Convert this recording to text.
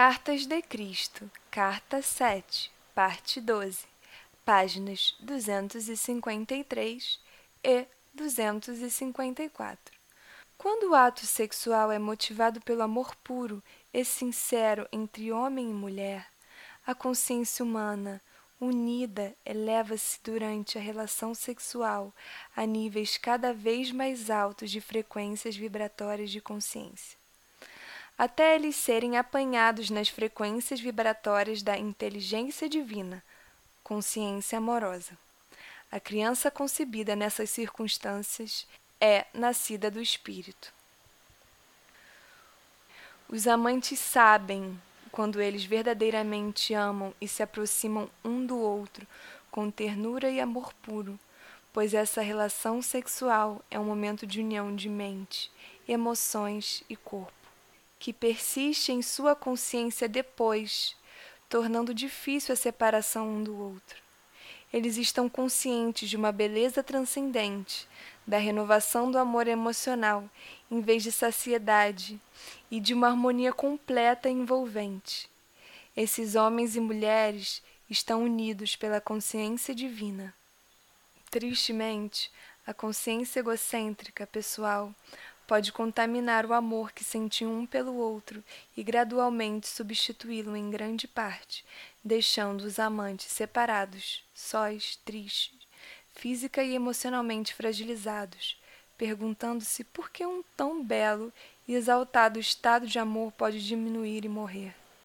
Cartas de Cristo, Carta 7, parte 12, páginas 253 e 254. Quando o ato sexual é motivado pelo amor puro e sincero entre homem e mulher, a consciência humana, unida, eleva-se durante a relação sexual a níveis cada vez mais altos de frequências vibratórias de consciência até eles serem apanhados nas frequências vibratórias da inteligência divina, consciência amorosa. A criança concebida nessas circunstâncias é nascida do Espírito. Os amantes sabem quando eles verdadeiramente amam e se aproximam um do outro com ternura e amor puro, pois essa relação sexual é um momento de união de mente, emoções e corpo que persiste em sua consciência depois, tornando difícil a separação um do outro. Eles estão conscientes de uma beleza transcendente, da renovação do amor emocional, em vez de saciedade, e de uma harmonia completa e envolvente. Esses homens e mulheres estão unidos pela consciência divina. Tristemente, a consciência egocêntrica pessoal pode contaminar o amor que sentiam um pelo outro e gradualmente substituí-lo em grande parte, deixando os amantes separados, sós, tristes, física e emocionalmente fragilizados, perguntando-se por que um tão belo e exaltado estado de amor pode diminuir e morrer.